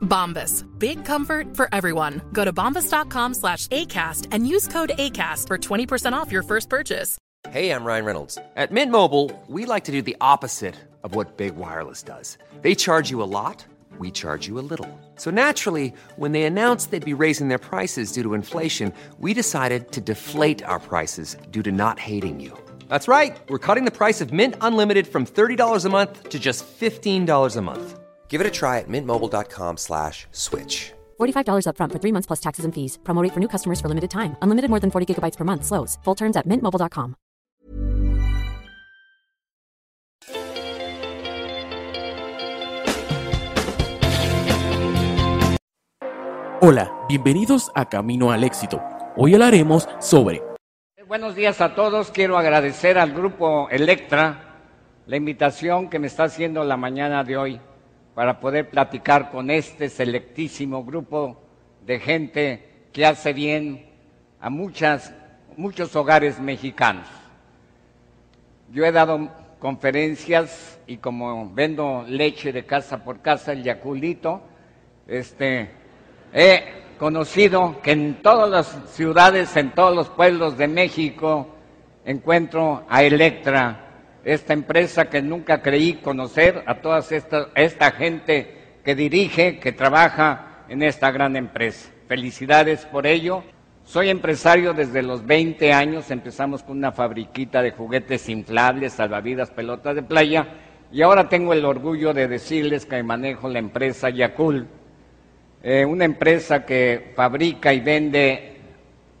Bombas. Big comfort for everyone. Go to bombas.com slash ACAST and use code ACAST for 20% off your first purchase. Hey, I'm Ryan Reynolds. At Mint Mobile, we like to do the opposite of what Big Wireless does. They charge you a lot, we charge you a little. So naturally, when they announced they'd be raising their prices due to inflation, we decided to deflate our prices due to not hating you. That's right. We're cutting the price of Mint Unlimited from $30 a month to just $15 a month. Give it a try at mintmobile.com slash switch. $45 upfront for three months plus taxes and fees. Promo rate for new customers for limited time. Unlimited more than 40 gigabytes per month. Slows. Full terms at mintmobile.com. Hola, bienvenidos a Camino al Éxito. Hoy hablaremos sobre Buenos días a todos. Quiero agradecer al grupo Electra la invitación que me está haciendo la mañana de hoy para poder platicar con este selectísimo grupo de gente que hace bien a muchas, muchos hogares mexicanos. Yo he dado conferencias y como vendo leche de casa por casa, el yaculito, este, he conocido que en todas las ciudades, en todos los pueblos de México, encuentro a Electra, esta empresa que nunca creí conocer, a toda esta, esta gente que dirige, que trabaja en esta gran empresa. Felicidades por ello. Soy empresario desde los 20 años, empezamos con una fabriquita de juguetes inflables, salvavidas, pelotas de playa, y ahora tengo el orgullo de decirles que manejo la empresa Yakul, eh, una empresa que fabrica y vende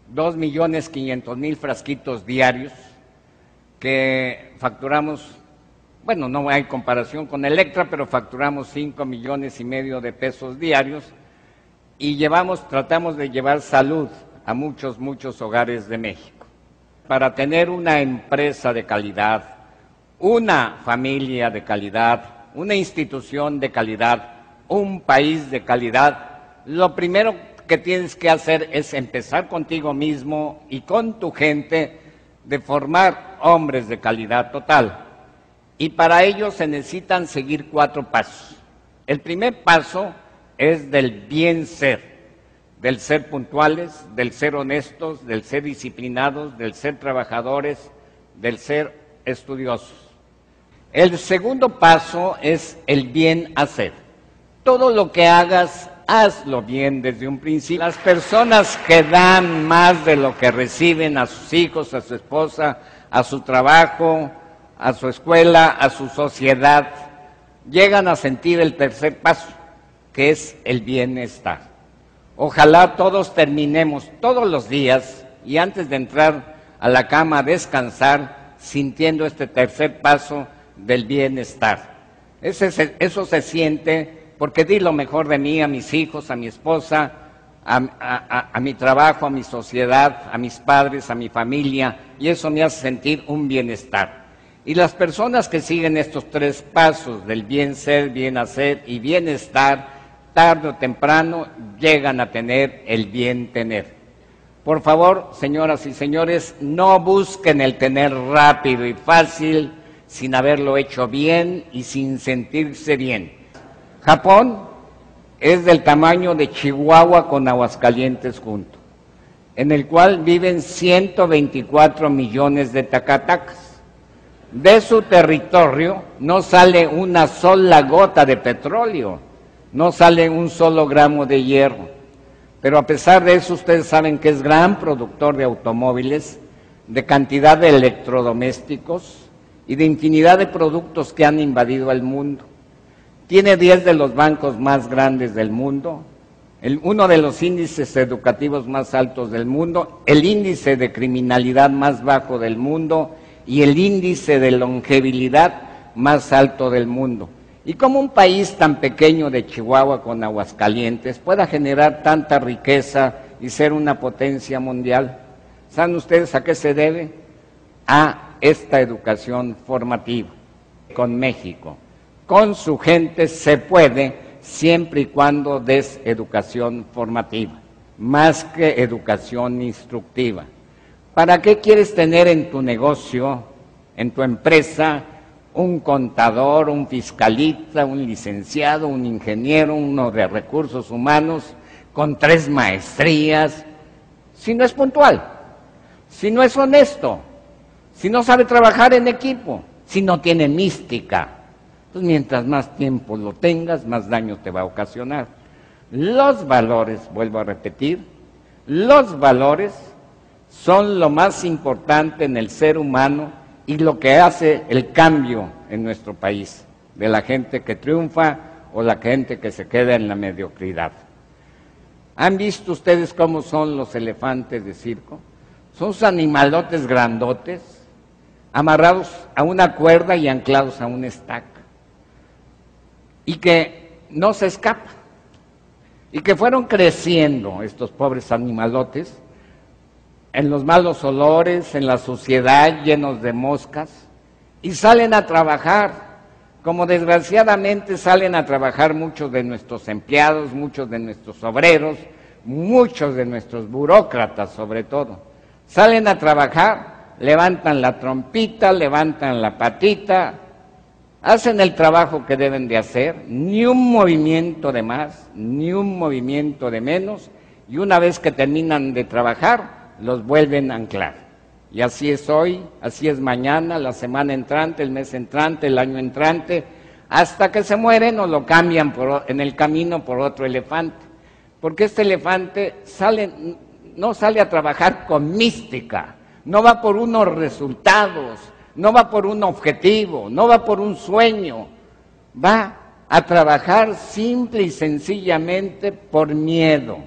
2 millones 500 mil frasquitos diarios, que facturamos, bueno, no hay comparación con Electra, pero facturamos 5 millones y medio de pesos diarios y llevamos, tratamos de llevar salud a muchos, muchos hogares de México. Para tener una empresa de calidad, una familia de calidad, una institución de calidad, un país de calidad, lo primero que tienes que hacer es empezar contigo mismo y con tu gente de formar hombres de calidad total. Y para ello se necesitan seguir cuatro pasos. El primer paso es del bien ser, del ser puntuales, del ser honestos, del ser disciplinados, del ser trabajadores, del ser estudiosos. El segundo paso es el bien hacer. Todo lo que hagas, hazlo bien desde un principio. Las personas que dan más de lo que reciben a sus hijos, a su esposa, a su trabajo, a su escuela, a su sociedad, llegan a sentir el tercer paso, que es el bienestar. Ojalá todos terminemos todos los días y antes de entrar a la cama a descansar, sintiendo este tercer paso del bienestar. Eso se siente porque di lo mejor de mí a mis hijos, a mi esposa, a, a, mi trabajo, a mi sociedad, a mis padres, a mi familia, y eso me hace sentir un bienestar. Y las personas que siguen estos tres pasos del bien ser, bien hacer y bienestar, tarde o temprano llegan a tener el bien tener. Por favor, señoras y señores, no busquen el tener rápido y fácil sin haberlo hecho bien y sin sentirse bien. Japón es del tamaño de Chihuahua con Aguascalientes junto, en el cual viven 124 millones de tacatacas. De su territorio no sale una sola gota de petróleo, no sale un solo gramo de hierro. Pero a pesar de eso, ustedes saben que es gran productor de automóviles, de cantidad de electrodomésticos y de infinidad de productos que han invadido el mundo. Tiene 10 de los bancos más grandes del mundo, uno de los índices educativos más altos del mundo, el índice de criminalidad más bajo del mundo y el índice de longevidad más alto del mundo. Y como un país tan pequeño de Chihuahua con Aguascalientes pueda generar tanta riqueza y ser una potencia mundial, ¿saben ustedes a qué se debe? A esta educación formativa con México. Con su gente se puede siempre y cuando des educación formativa, más que educación instructiva. ¿Para qué quieres tener en tu negocio, en tu empresa, un contador, un fiscalista, un licenciado, un ingeniero, uno de recursos humanos, con tres maestrías, si no es puntual, si no es honesto, si no sabe trabajar en equipo, si no tiene mística? Pues mientras más tiempo lo tengas, más daño te va a ocasionar. Los valores, vuelvo a repetir, los valores son lo más importante en el ser humano y lo que hace el cambio en nuestro país, de la gente que triunfa o la gente que se queda en la mediocridad. ¿Han visto ustedes cómo son los elefantes de circo? Son animalotes grandotes, amarrados a una cuerda y anclados a un estaca y que no se escapa. Y que fueron creciendo estos pobres animalotes en los malos olores, en la suciedad, llenos de moscas, y salen a trabajar, como desgraciadamente salen a trabajar muchos de nuestros empleados, muchos de nuestros obreros, muchos de nuestros burócratas sobre todo. Salen a trabajar, levantan la trompita, levantan la patita, hacen el trabajo que deben de hacer, ni un movimiento de más, ni un movimiento de menos, y una vez que terminan de trabajar, los vuelven a anclar. Y así es hoy, así es mañana, la semana entrante, el mes entrante, el año entrante, hasta que se mueren o lo cambian en el camino por otro elefante. Porque este elefante sale, no sale a trabajar con mística, no va por unos resultados, no va por un objetivo, no va por un sueño, va a trabajar simple y sencillamente por miedo,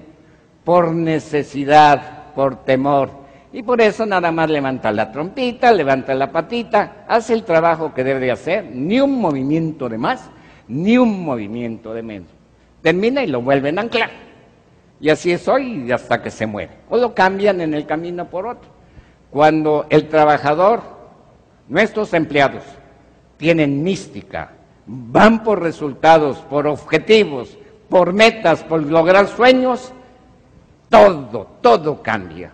por necesidad, por temor. Y por eso nada más levanta la trompita, levanta la patita, hace el trabajo que debe hacer, ni un movimiento de más, ni un movimiento de menos. Termina y lo vuelven a anclar. Y así es hoy hasta que se muere. O lo cambian en el camino por otro. Cuando el trabajador Nuestros empleados tienen mística, van por resultados, por objetivos, por metas, por lograr sueños, todo, todo cambia.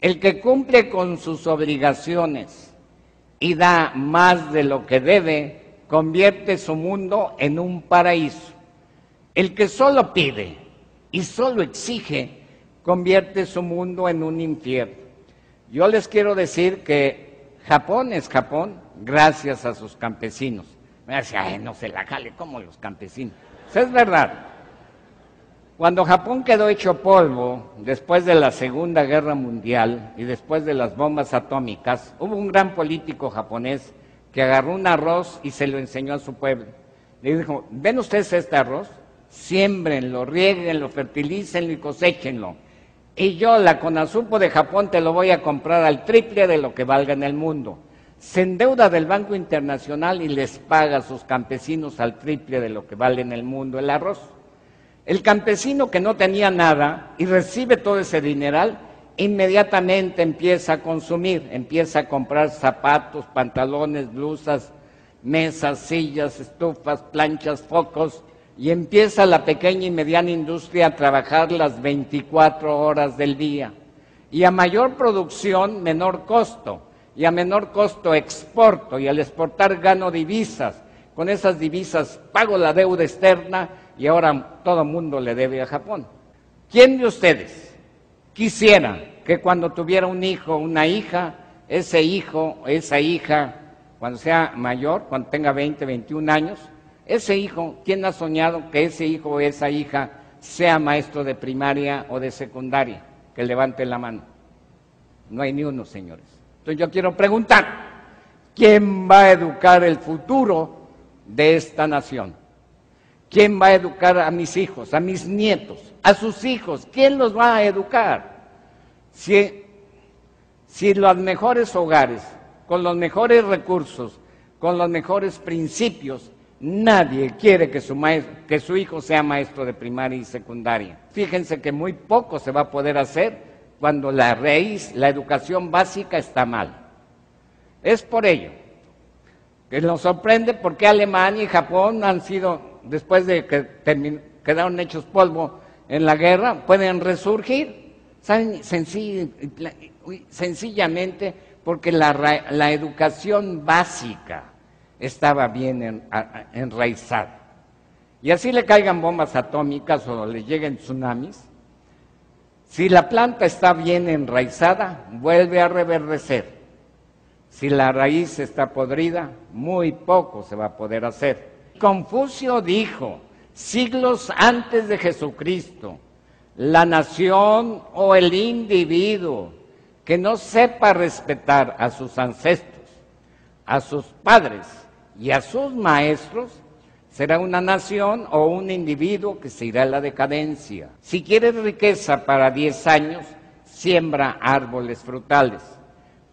El que cumple con sus obligaciones y da más de lo que debe, convierte su mundo en un paraíso. El que solo pide y solo exige, convierte su mundo en un infierno. Yo les quiero decir que Japón es Japón gracias a sus campesinos. Me decía, ay, no se la jale como los campesinos. es verdad. Cuando Japón quedó hecho polvo, después de la Segunda Guerra Mundial y después de las bombas atómicas, hubo un gran político japonés que agarró un arroz y se lo enseñó a su pueblo. Le dijo, ¿ven ustedes este arroz? Siembrenlo, rieguenlo, fertilícenlo y cosechenlo y yo, la Conasupo de Japón, te lo voy a comprar al triple de lo que valga en el mundo. Se endeuda del Banco Internacional y les paga a sus campesinos al triple de lo que vale en el mundo el arroz. El campesino que no tenía nada y recibe todo ese dineral, inmediatamente empieza a consumir, empieza a comprar zapatos, pantalones, blusas, mesas, sillas, estufas, planchas, focos, y empieza la pequeña y mediana industria a trabajar las 24 horas del día. Y a mayor producción, menor costo. Y a menor costo exporto. Y al exportar gano divisas. Con esas divisas pago la deuda externa y ahora todo mundo le debe a Japón. ¿Quién de ustedes quisiera que cuando tuviera un hijo o una hija, ese hijo esa hija, cuando sea mayor, cuando tenga 20, 21 años, ese hijo, ¿quién ha soñado que ese hijo o esa hija sea maestro de primaria o de secundaria? Que levante la mano. No hay ni uno, señores. Entonces yo quiero preguntar, ¿quién va a educar el futuro de esta nación? ¿Quién va a educar a mis hijos, a mis nietos, a sus hijos? ¿Quién los va a educar? Si, si los mejores hogares, con los mejores recursos, con los mejores principios, nadie quiere que su, que su hijo sea maestro de primaria y secundaria. Fíjense que muy poco se va a poder hacer cuando la raíz, la educación básica está mal. Es por ello que nos sorprende por qué Alemania y Japón han sido después de que quedaron hechos polvo en la guerra, pueden resurgir. sencillamente porque la, educación básica estaba bien enraizada. Y así le caigan bombas atómicas o le lleguen tsunamis, si la planta está bien enraizada, vuelve a reverdecer. Si la raíz está podrida, muy poco se va a poder hacer. Confucio dijo, siglos antes de Jesucristo, la nación o el individuo que no sepa respetar a sus ancestros, a sus padres y a sus maestros, será una nación o un individuo que se irá a la decadencia. Si quieres riqueza para 10 años, siembra árboles frutales.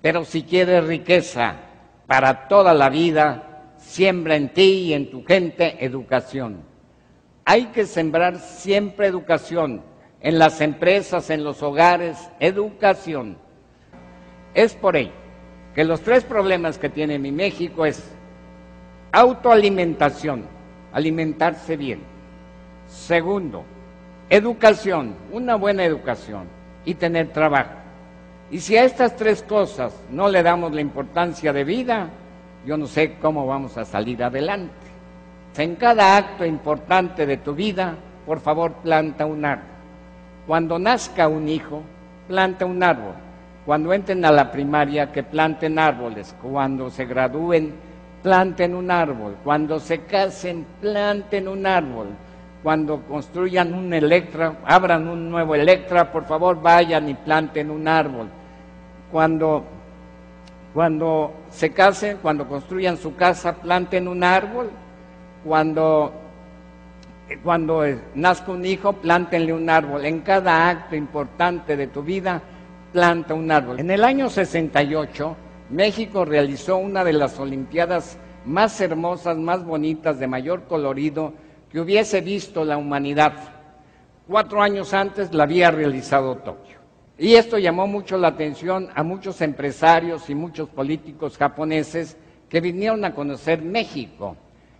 Pero si quieres riqueza para toda la vida, siembra en ti y en tu gente educación. Hay que sembrar siempre educación, en las empresas, en los hogares, educación. Es por ello que los tres problemas que tiene mi México es autoalimentación, alimentarse bien. Segundo, educación, una buena educación y tener trabajo. Y si a estas tres cosas no le damos la importancia de vida, yo no sé cómo vamos a salir adelante. En cada acto importante de tu vida, por favor, planta un árbol. Cuando nazca un hijo, planta un árbol. Cuando entren a la primaria, que planten árboles. Cuando se gradúen, planten un árbol. Cuando se casen, planten un árbol. Cuando construyan un Electra, abran un nuevo Electra, por favor vayan y planten un árbol. Cuando cuando se casen, cuando construyan su casa, planten un árbol. Cuando, cuando nazca un hijo, plántenle un árbol. En cada acto importante de tu vida, planta un árbol. En el año 68, México realizó una de las Olimpiadas más hermosas, más bonitas, de mayor colorido que hubiese visto la humanidad. Cuatro años antes la había realizado Tokio. Y esto llamó mucho la atención a muchos empresarios y muchos políticos japoneses que vinieron a conocer México.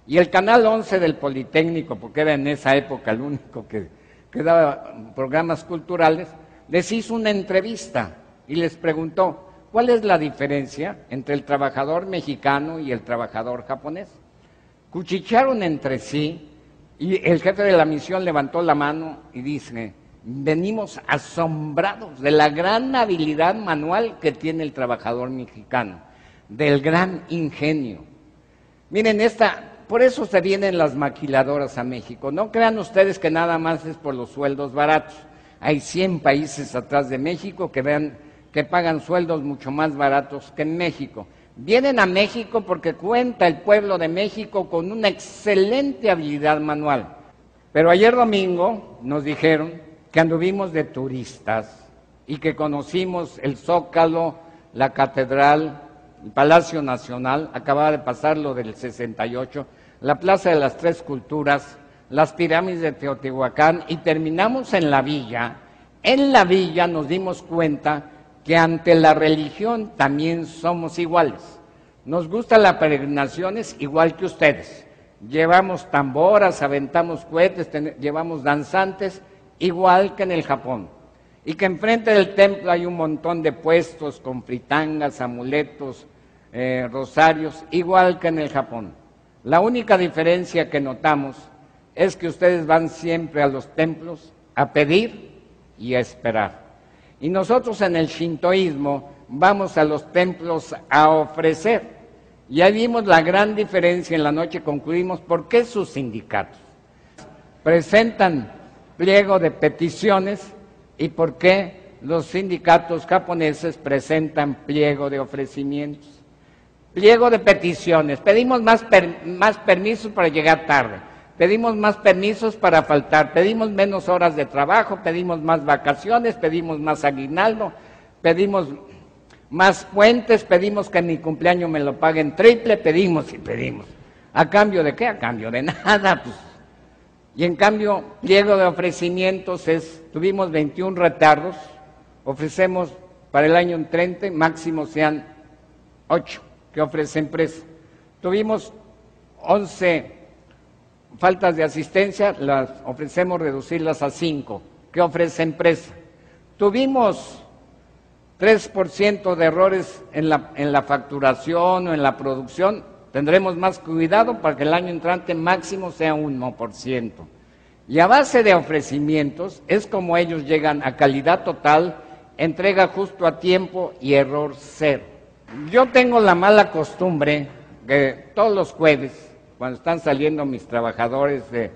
Y el Canal 11 del Politécnico, porque era en esa época el único que, que daba programas culturales, les hizo una entrevista y les preguntó, ¿cuál es la diferencia entre el trabajador mexicano y el trabajador japonés? Cuchicharon entre sí y el jefe de la misión levantó la mano y dice, venimos asombrados de la gran habilidad manual que tiene el trabajador mexicano, del gran ingenio. Miren, esta, por eso se vienen las maquiladoras a México. No crean ustedes que nada más es por los sueldos baratos. Hay 100 países atrás de México que, vean, que pagan sueldos mucho más baratos que en México. Vienen a México porque cuenta el pueblo de México con una excelente habilidad manual. Pero ayer domingo nos dijeron que anduvimos de turistas y que conocimos el Zócalo, la Catedral, el Palacio Nacional, acababa de pasar lo del 68, la Plaza de las Tres Culturas, las pirámides de Teotihuacán y terminamos en la villa. En la villa nos dimos cuenta que ante la religión también somos iguales. Nos gusta la peregrinaciones igual que ustedes. Llevamos tamboras, aventamos cohetes, llevamos danzantes igual que en el Japón. Y que enfrente del templo hay un montón de puestos con fritangas, amuletos, eh, rosarios, igual que en el Japón. La única diferencia que notamos es que ustedes van siempre a los templos a pedir y a esperar. Y nosotros en el shintoísmo vamos a los templos a ofrecer. Y ahí vimos la gran diferencia en la noche, concluimos por qué sus sindicatos presentan pliego de peticiones y por qué los sindicatos japoneses presentan pliego de ofrecimientos, pliego de peticiones. Pedimos más, más permisos para llegar tarde, pedimos más permisos para faltar, pedimos menos horas de trabajo, pedimos más vacaciones, pedimos más aguinaldo, pedimos más puentes, pedimos que mi cumpleaños me lo paguen triple, pedimos y pedimos. ¿A cambio de qué? A cambio de nada, pues. Y en cambio, pliego de ofrecimientos es, tuvimos 21 retardos, ofrecemos para el año 30, máximo sean 8 que ofrece empresa. Tuvimos 11 faltas de asistencia, las ofrecemos reducirlas a 5 que ofrece empresa. Tuvimos 3% de errores en la, en la facturación o en la producción, tendremos más cuidado para que el año entrante máximo sea 1%. Y a base de ofrecimientos es como ellos llegan a calidad total, entrega justo a tiempo y error cero. Yo tengo la mala costumbre que todos los jueves, cuando están saliendo mis trabajadores de,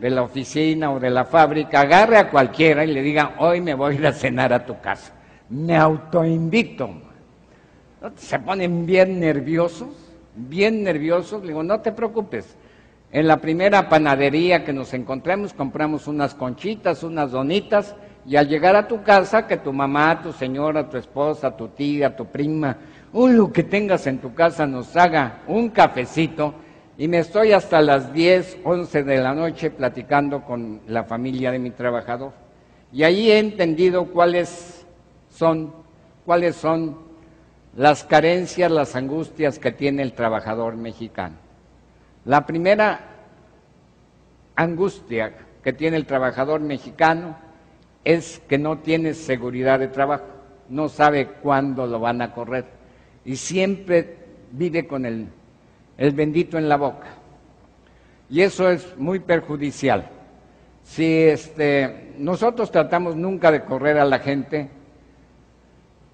la oficina o de la fábrica, agarre a cualquiera y le diga, hoy me voy a ir a cenar a tu casa me autoinvito. Se ponen bien nerviosos, bien nerviosos. Le digo, no te preocupes. En la primera panadería que nos encontramos compramos unas conchitas, unas donitas, y al llegar a tu casa, que tu mamá, tu señora, tu esposa, tu tía, tu prima, o lo que tengas en tu casa nos haga un cafecito, y me estoy hasta las 10, 11 de la noche platicando con la familia de mi trabajador. Y ahí he entendido cuál es son cuáles son las carencias, las angustias que tiene el trabajador mexicano. La primera angustia que tiene el trabajador mexicano es que no tiene seguridad de trabajo, no sabe cuándo lo van a correr y siempre vive con el, el bendito en la boca. Y eso es muy perjudicial. Si este, nosotros tratamos nunca de correr a la gente,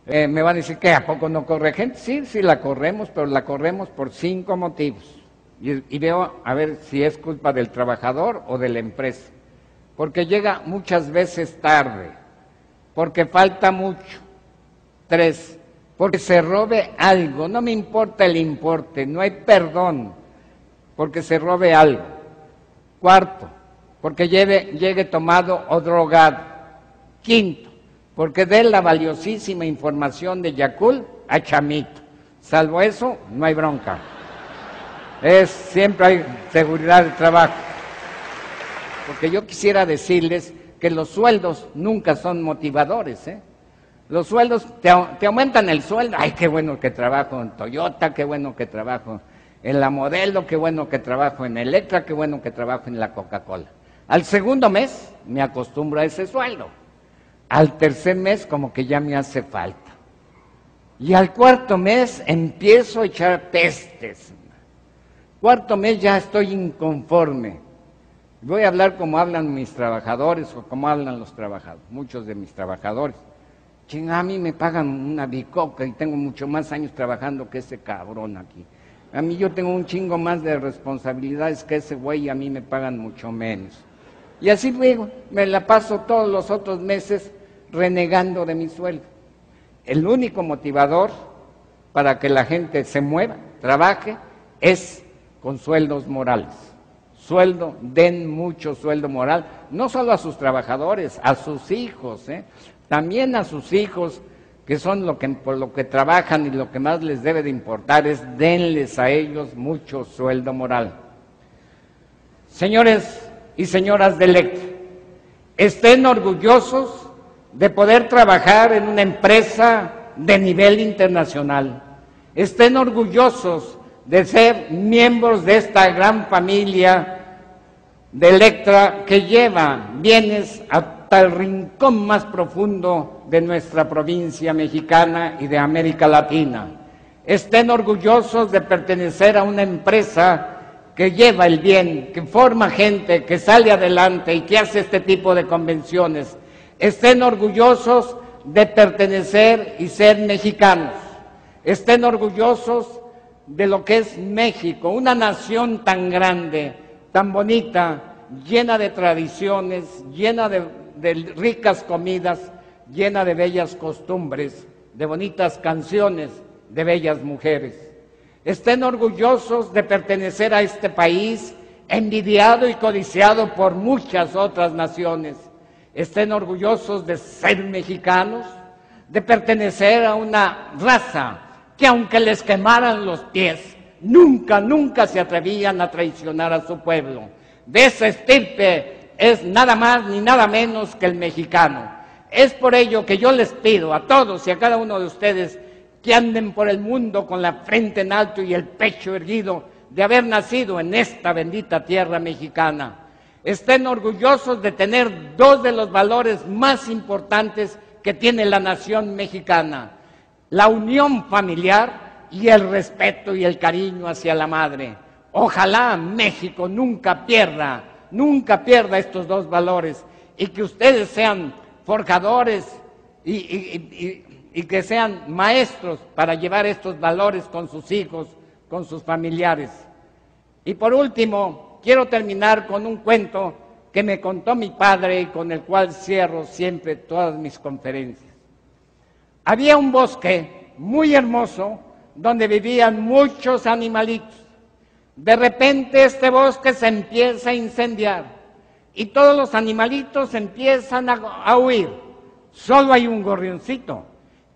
eh, me van a decir que a poco no corre gente. Sí, sí la corremos, pero la corremos por cinco motivos. Y, veo a ver si es culpa del trabajador o de la empresa. Porque llega muchas veces tarde, porque falta mucho. Tres, porque se robe algo. No me importa el importe, no hay perdón porque se robe algo. Cuarto, porque llegue tomado o drogado. Quinto, porque dé la valiosísima información de Yacul a Chamito. Salvo eso, no hay bronca. Es, siempre hay seguridad de trabajo. Porque yo quisiera decirles que los sueldos nunca son motivadores. ¿eh? Los sueldos te, aumentan el sueldo. Ay, qué bueno que trabajo en Toyota, qué bueno que trabajo en la Modelo, qué bueno que trabajo en Electra, qué bueno que trabajo en la Coca-Cola. Al segundo mes me acostumbro a ese sueldo. Al tercer mes como que ya me hace falta. Y al cuarto mes empiezo a echar pestes. Cuarto mes ya estoy inconforme. Voy a hablar como hablan mis trabajadores o como hablan los trabajadores, muchos de mis trabajadores. A mí me pagan una bicoca y tengo mucho más años trabajando que ese cabrón aquí. A mí yo tengo un chingo más de responsabilidades que ese güey y a mí me pagan mucho menos. Y así me la paso todos los otros meses renegando de mi sueldo. El único motivador para que la gente se mueva, trabaje, es con sueldos morales. Sueldo, den mucho sueldo moral, no solo a sus trabajadores, a sus hijos, ¿eh? También a sus hijos, que son lo que, por lo que trabajan y lo que más les debe de importar es denles a ellos mucho sueldo moral. Señores y señoras de Electra, estén orgullosos de poder trabajar en una empresa de nivel internacional. Estén orgullosos de ser miembros de esta gran familia de Electra que lleva bienes hasta el rincón más profundo de nuestra provincia mexicana y de América Latina. Estén orgullosos de pertenecer a una empresa que lleva el bien, que forma gente, que sale adelante y que hace este tipo de convenciones estén orgullosos de pertenecer y ser mexicanos, estén orgullosos de lo que es México, una nación tan grande, tan bonita, llena de tradiciones, llena de, ricas comidas, llena de bellas costumbres, de bonitas canciones, de bellas mujeres. Estén orgullosos de pertenecer a este país envidiado y codiciado por muchas otras naciones. Estén orgullosos de ser mexicanos, de pertenecer a una raza que aunque les quemaran los pies, nunca, nunca se atrevían a traicionar a su pueblo. De esa estirpe es nada más ni nada menos que el mexicano. Es por ello que yo les pido a todos y a cada uno de ustedes que anden por el mundo con la frente en alto y el pecho erguido de haber nacido en esta bendita tierra mexicana. Estén orgullosos de tener dos de los valores más importantes que tiene la nación mexicana, la unión familiar y el respeto y el cariño hacia la madre. Ojalá México nunca pierda, nunca pierda estos dos valores y que ustedes sean forjadores y, que sean maestros para llevar estos valores con sus hijos, con sus familiares. Y por último, quiero terminar con un cuento que me contó mi padre y con el cual cierro siempre todas mis conferencias. Había un bosque muy hermoso donde vivían muchos animalitos. De repente este bosque se empieza a incendiar y todos los animalitos empiezan a, huir. Solo hay un gorrioncito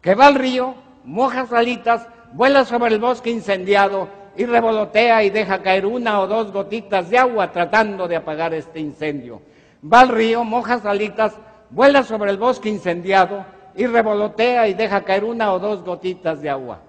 que va al río, moja salitas, vuela sobre el bosque incendiado y revolotea y deja caer una o dos gotitas de agua tratando de apagar este incendio. Va al río, moja salitas, vuela sobre el bosque incendiado y revolotea y deja caer una o dos gotitas de agua.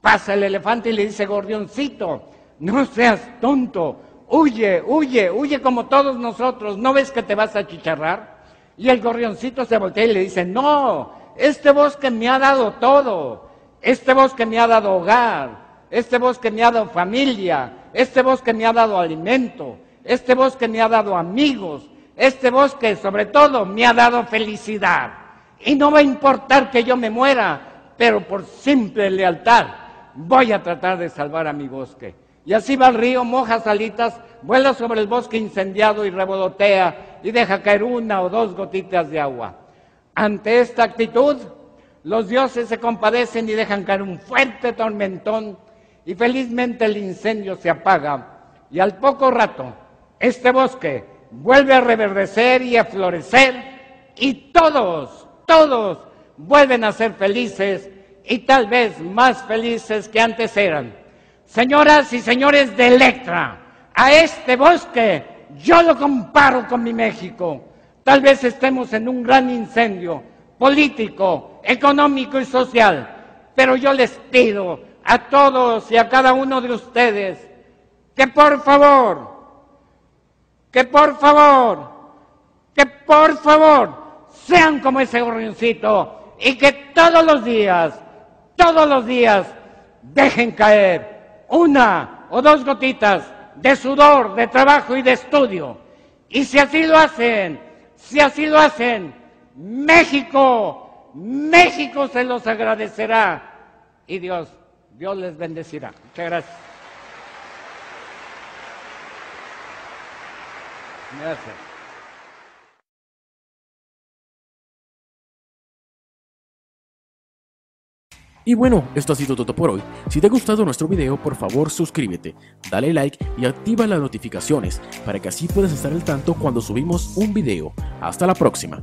Pasa el elefante y le dice, gorrioncito, no seas tonto, huye, huye, huye como todos nosotros, ¿no ves que te vas a chicharrar? Y el gorrioncito se voltea y le dice, no, este bosque me ha dado todo, este bosque me ha dado hogar, este bosque me ha dado familia, este bosque me ha dado alimento, este bosque me ha dado amigos, este bosque sobre todo me ha dado felicidad. Y no va a importar que yo me muera, pero por simple lealtad voy a tratar de salvar a mi bosque. Y así va el río, moja salitas, vuela sobre el bosque incendiado y revolotea y deja caer una o dos gotitas de agua. Ante esta actitud, los dioses se compadecen y dejan caer un fuerte tormentón y felizmente el incendio se apaga y al poco rato este bosque vuelve a reverdecer y a florecer y todos, todos vuelven a ser felices y tal vez más felices que antes eran. Señoras y señores de Electra, a este bosque yo lo comparo con mi México. Tal vez estemos en un gran incendio político, económico y social, pero yo les pido a todos y a cada uno de ustedes que por favor, que por favor, que por favor sean como ese gorrioncito y que todos los días, todos los días dejen caer una o dos gotitas de sudor, de trabajo y de estudio. Y si así lo hacen, si así lo hacen, México, México se los agradecerá. Y Dios Dios les bendecirá. Muchas gracias. Gracias. Y bueno, esto ha sido todo por hoy. Si te ha gustado nuestro video, por favor suscríbete, dale like y activa las notificaciones para que así puedas estar al tanto cuando subimos un video. Hasta la próxima.